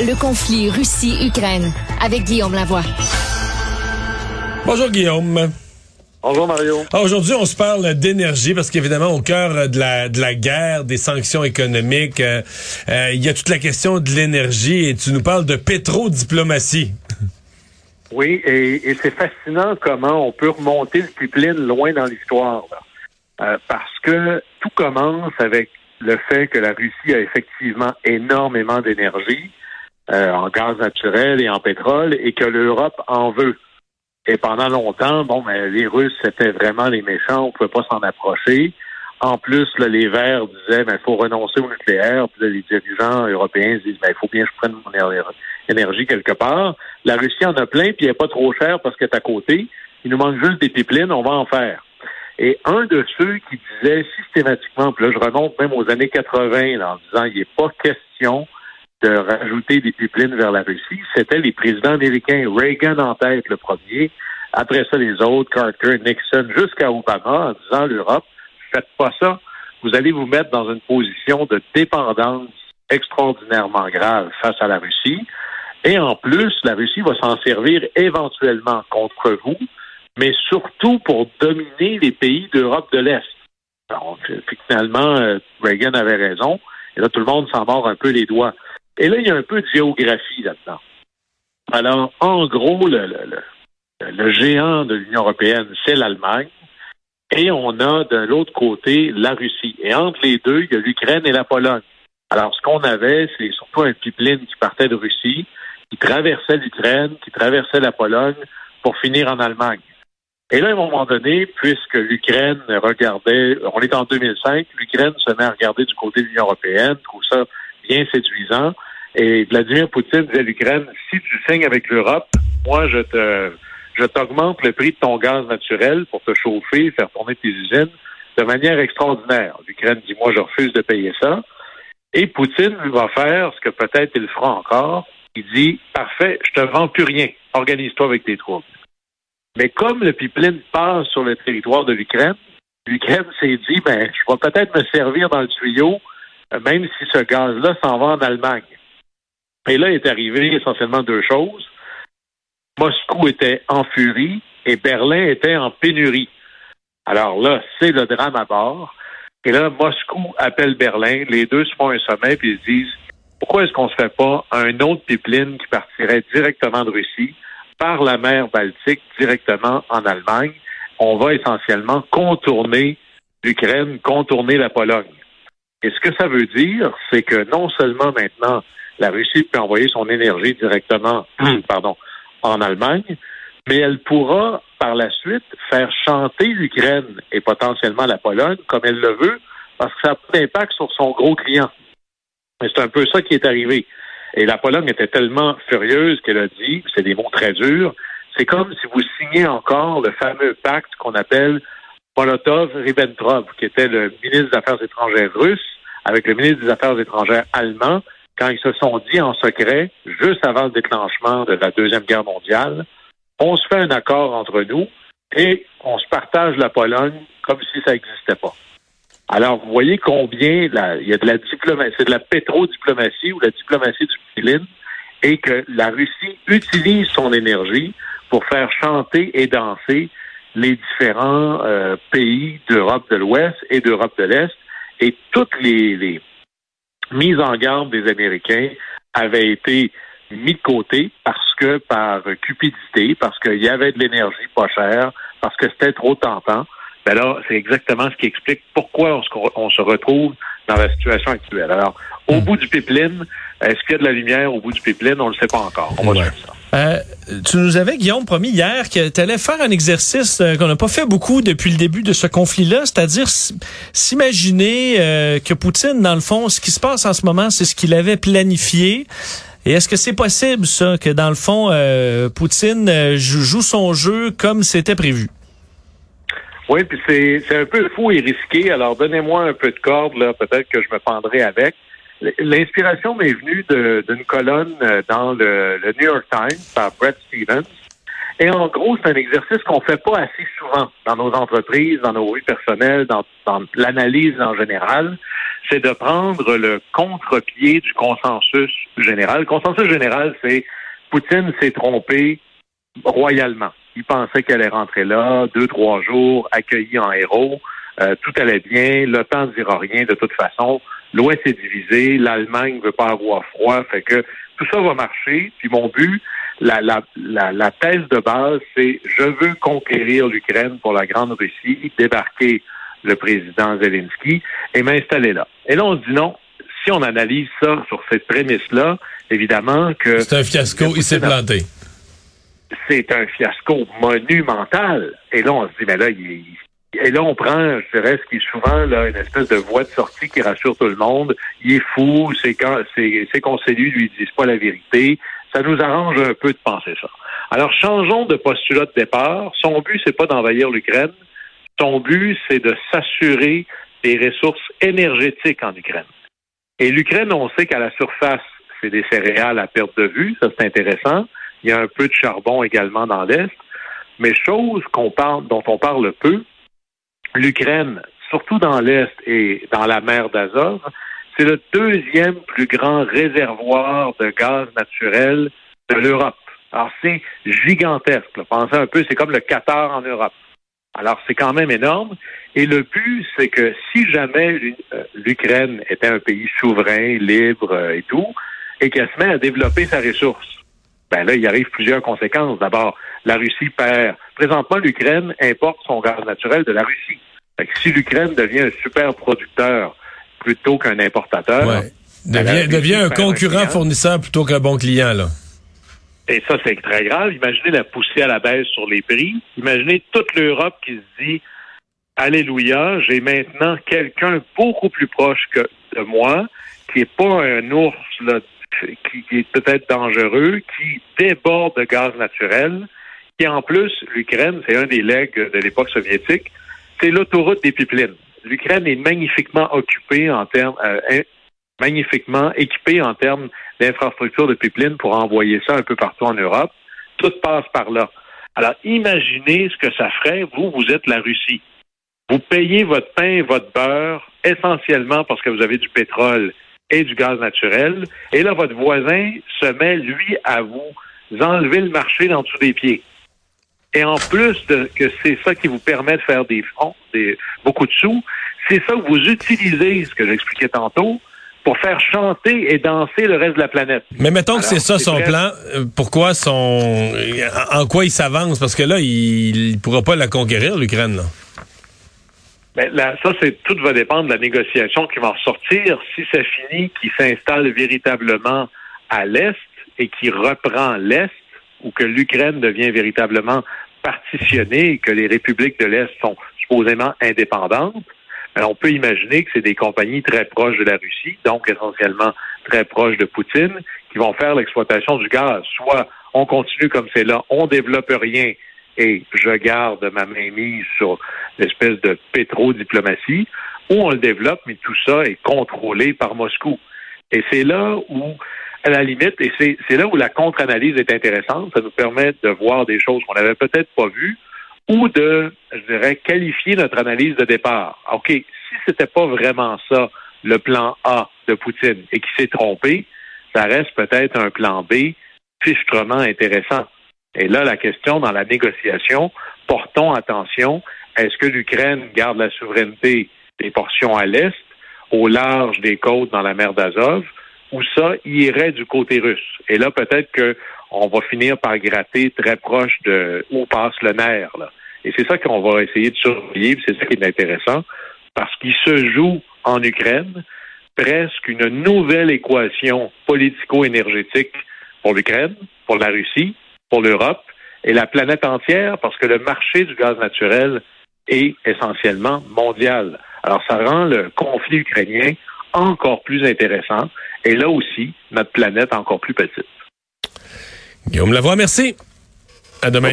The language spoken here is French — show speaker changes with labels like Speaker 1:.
Speaker 1: Le conflit Russie-Ukraine avec Guillaume Lavoie.
Speaker 2: Bonjour Guillaume.
Speaker 3: Bonjour Mario.
Speaker 2: Ah, aujourd'hui, on se parle d'énergie parce qu'évidemment, au cœur de la, de la guerre, des sanctions économiques, euh, euh, il y a toute la question de l'énergie et tu nous parles de pétrodiplomatie.
Speaker 3: Oui, et, et c'est fascinant comment on peut remonter le pipeline loin dans l'histoire. Euh, parce que tout commence avec le fait que la Russie a effectivement énormément d'énergie en gaz naturel et en pétrole et que l'Europe en veut. Et pendant longtemps, bon, ben, les Russes, c'était vraiment les méchants, on ne pouvait pas s'en approcher. En plus, là, les Verts disaient, ben, faut renoncer au nucléaire. Puis là, les dirigeants européens disent, ben, il faut bien que je prenne mon énergie quelque part. La Russie en a plein, puis elle n'est pas trop chère parce qu'elle est à côté. Il nous manque juste des pipelines, on va en faire. Et un de ceux qui disait systématiquement, puis là, je remonte même aux années 80, là, en disant, il n'est pas question de rajouter des pipelines vers la Russie, c'était les présidents américains, Reagan en tête le premier, après ça les autres, Carter, Nixon, jusqu'à Obama, en disant l'Europe, faites pas ça, vous allez vous mettre dans une position de dépendance extraordinairement grave face à la Russie. Et en plus, la Russie va s'en servir éventuellement contre vous, mais surtout pour dominer les pays d'Europe de l'Est. finalement, euh, Reagan avait raison. Et là, tout le monde s'en mord un peu les doigts. Et là, il y a un peu de géographie là-dedans. Alors, en gros, le, géant de l'Union européenne, c'est l'Allemagne. Et on a de l'autre côté la Russie. Et entre les deux, il y a l'Ukraine et la Pologne. Alors, ce qu'on avait, c'est surtout un pipeline qui partait de Russie, qui traversait l'Ukraine, qui traversait la Pologne pour finir en Allemagne. Et là, à un moment donné, puisque l'Ukraine regardait, on est en 2005, l'Ukraine se met à regarder du côté de l'Union européenne, trouve ça bien séduisant. Et Vladimir Poutine disait à l'Ukraine, si tu signes avec l'Europe, moi, je te, je t'augmente le prix de ton gaz naturel pour te chauffer, faire tourner tes usines de manière extraordinaire. L'Ukraine dit, moi, je refuse de payer ça. Et Poutine va faire ce que peut-être il fera encore. Il dit, parfait, je te vends plus rien. Organise-toi avec tes troupes. Mais comme le pipeline passe sur le territoire de l'Ukraine, l'Ukraine s'est dit, ben, je vais peut-être me servir dans le tuyau même si ce gaz-là s'en va en Allemagne. Et là est arrivé essentiellement deux choses. Moscou était en furie et Berlin était en pénurie. Alors là, c'est le drame à bord. Et là, Moscou appelle Berlin, les deux se font un sommet puis ils se disent pourquoi est-ce qu'on ne se fait pas un autre pipeline qui partirait directement de Russie par la mer Baltique directement en Allemagne? On va essentiellement contourner l'Ukraine, contourner la Pologne. Et ce que ça veut dire, c'est que non seulement maintenant, la Russie peut envoyer son énergie directement, pardon, en Allemagne, mais elle pourra par la suite faire chanter l'Ukraine et potentiellement la Pologne comme elle le veut, parce que ça a pas d'impact sur son gros client. Mais c'est un peu ça qui est arrivé. Et la Pologne était tellement furieuse qu'elle a dit, c'est des mots très durs, c'est comme si vous signez encore le fameux pacte qu'on appelle Molotov-Ribbentrop, qui était le ministre des Affaires étrangères russe, avec le ministre des Affaires étrangères allemand, quand ils se sont dit en secret, juste avant le déclenchement de la Deuxième Guerre mondiale, on se fait un accord entre nous et on se partage la Pologne comme si ça n'existait pas. Alors, vous voyez combien il y a de la diplomatie, c'est de la pétrodiplomatie ou la diplomatie du pipeline, et que la Russie utilise son énergie pour faire chanter et danser les différents euh, pays d'Europe de l'Ouest et d'Europe de l'Est et toutes les, mises en garde des Américains avaient été mis de côté parce que par cupidité, parce qu'il y avait de l'énergie pas chère, parce que c'était trop tentant. Ben là, c'est exactement ce qui explique pourquoi on se, retrouve dans la situation actuelle. Alors, au hmm. bout du pipeline, est-ce qu'il y a de la lumière au bout du pipeline? On ne le sait pas encore. On va ça.
Speaker 2: Euh, tu nous avais, Guillaume, promis hier que tu allais faire un exercice euh, qu'on n'a pas fait beaucoup depuis le début de ce conflit-là, c'est-à-dire s'imaginer euh, que Poutine, dans le fond, ce qui se passe en ce moment, c'est ce qu'il avait planifié. Et est-ce que c'est possible, ça, que dans le fond, Poutine joue son jeu comme c'était prévu?
Speaker 3: Oui, puis c'est un peu fou et risqué. Alors, donnez-moi un peu de corde, là, peut-être que je me pendrai avec. L'inspiration m'est venue d'une colonne euh, dans le, New York Times par Brett Stevens. Et en gros, c'est un exercice qu'on fait pas assez souvent dans nos entreprises, dans nos vies personnelles, dans, l'analyse en général. C'est de prendre le contre-pied du consensus général. Le consensus général, c'est Poutine s'est trompé royalement. Il pensait qu'elle allait rentrer là, deux, trois jours, accueilli en héros. Euh, tout allait bien, l'OTAN ne dira rien de toute façon. L'Ouest est divisé, l'Allemagne veut pas avoir froid, fait que tout ça va marcher. Puis mon but, la, la, la, thèse de base, c'est je veux conquérir l'Ukraine pour la Grande Russie, débarquer le président Zelensky et m'installer là. Et là, on se dit non. Si on analyse ça sur cette prémisse-là, évidemment que...
Speaker 4: C'est un fiasco, il s'est planté.
Speaker 3: C'est un fiasco monumental. Et là, on se dit, mais là, il, et là, on prend, je dirais, ce qui est souvent là, une espèce de voie de sortie qui rassure tout le monde. Il est fou, ses, ses conseillers lui disent pas la vérité. Ça nous arrange un peu de penser ça. Alors, changeons de postulat de départ. Son but, c'est pas d'envahir l'Ukraine. Son but, c'est de s'assurer des ressources énergétiques en Ukraine. Et l'Ukraine, on sait qu'à la surface, c'est des céréales à perte de vue. Ça, c'est intéressant. Il y a un peu de charbon également dans l'Est. Mais chose qu'on parle, dont on parle peu, l'Ukraine, surtout dans l'Est et dans la mer d'Azov, c'est le deuxième plus grand réservoir de gaz naturel de l'Europe. Alors, c'est gigantesque. Pensez un peu, c'est comme le Qatar en Europe. Alors, c'est quand même énorme. Et le but, c'est que si jamais euh, l'Ukraine était un pays souverain, libre euh, et tout, et qu'elle se met à développer sa ressource, ben là, il arrive plusieurs conséquences. D'abord, la Russie perd. Présentement, l'Ukraine importe son gaz naturel de la Russie. si l'Ukraine devient un super producteur plutôt qu'un importateur,
Speaker 4: ouais. Ben, devient, un concurrent fournisseur plutôt qu'un bon client, là.
Speaker 3: Et ça, c'est très grave. Imaginez la poussée à la baisse sur les prix. Imaginez toute l'Europe qui se dit Alléluia, j'ai maintenant quelqu'un beaucoup plus proche que de moi, qui n'est pas un ours là, qui, est peut-être dangereux, qui déborde de gaz naturel, qui en plus, l'Ukraine, c'est un des legs de l'époque soviétique, c'est l'autoroute des pipelines. L'Ukraine est magnifiquement occupée en termes, euh, magnifiquement équipée en termes d'infrastructures de pipelines pour envoyer ça un peu partout en Europe. Tout passe par là. Alors, imaginez ce que ça ferait. Vous, vous êtes la Russie. Vous payez votre pain votre beurre essentiellement parce que vous avez du pétrole et du gaz naturel. Et là, votre voisin se met, lui, à vous enlever le marché dans dessous des pieds. Et en plus de que c'est ça qui vous permet de faire des fonds, des, beaucoup de sous, c'est ça que vous utilisez, ce que j'expliquais tantôt, pour faire chanter et danser le reste de la planète.
Speaker 4: Mais mettons que c'est ça son plan, euh, pourquoi son en quoi il s'avance? Parce que là il, il pourra pas la conquérir l'Ukraine là.
Speaker 3: Ben, là, ça, c'est tout va dépendre de la négociation qui va en sortir. Si c'est fini, qu'il s'installe véritablement à l'Est et qui reprend l'Est, ou que l'Ukraine devient véritablement partitionnée et que les républiques de l'Est sont supposément indépendantes, ben, on peut imaginer que c'est des compagnies très proches de la Russie, donc essentiellement très proches de Poutine, qui vont faire l'exploitation du gaz. Soit on continue comme c'est là, on développe rien et je garde ma main mise sur l'espèce de pétro-diplomatie, ou on le développe, mais tout ça est contrôlé par Moscou. Et c'est là où, à la limite, et c'est là où la contre-analyse est intéressante, ça nous permet de voir des choses qu'on n'avait peut-être pas vues, ou de, je dirais, qualifier notre analyse de départ. OK, si c'était pas vraiment ça, le plan A de Poutine, et qui s'est trompé, ça reste peut-être un plan B fichtrement intéressant. Et là, la question dans la négociation, portons attention, est-ce que l'Ukraine garde la souveraineté des portions à l'Est, au large des côtes dans la mer d'Azov, ou ça irait du côté russe? Et là, peut-être qu'on va finir par gratter très proche de où passe le nerf. Là. Et c'est ça qu'on va essayer de surveiller, c'est ça qui est intéressant, parce qu'il se joue en Ukraine presque une nouvelle équation politico-énergétique pour l'Ukraine, pour la Russie, pour l'Europe et la planète entière parce que le marché du gaz naturel est essentiellement mondial. Alors, ça rend le conflit ukrainien encore plus intéressant et là aussi, notre planète encore plus petite.
Speaker 4: Guillaume Lavoie, merci. À demain.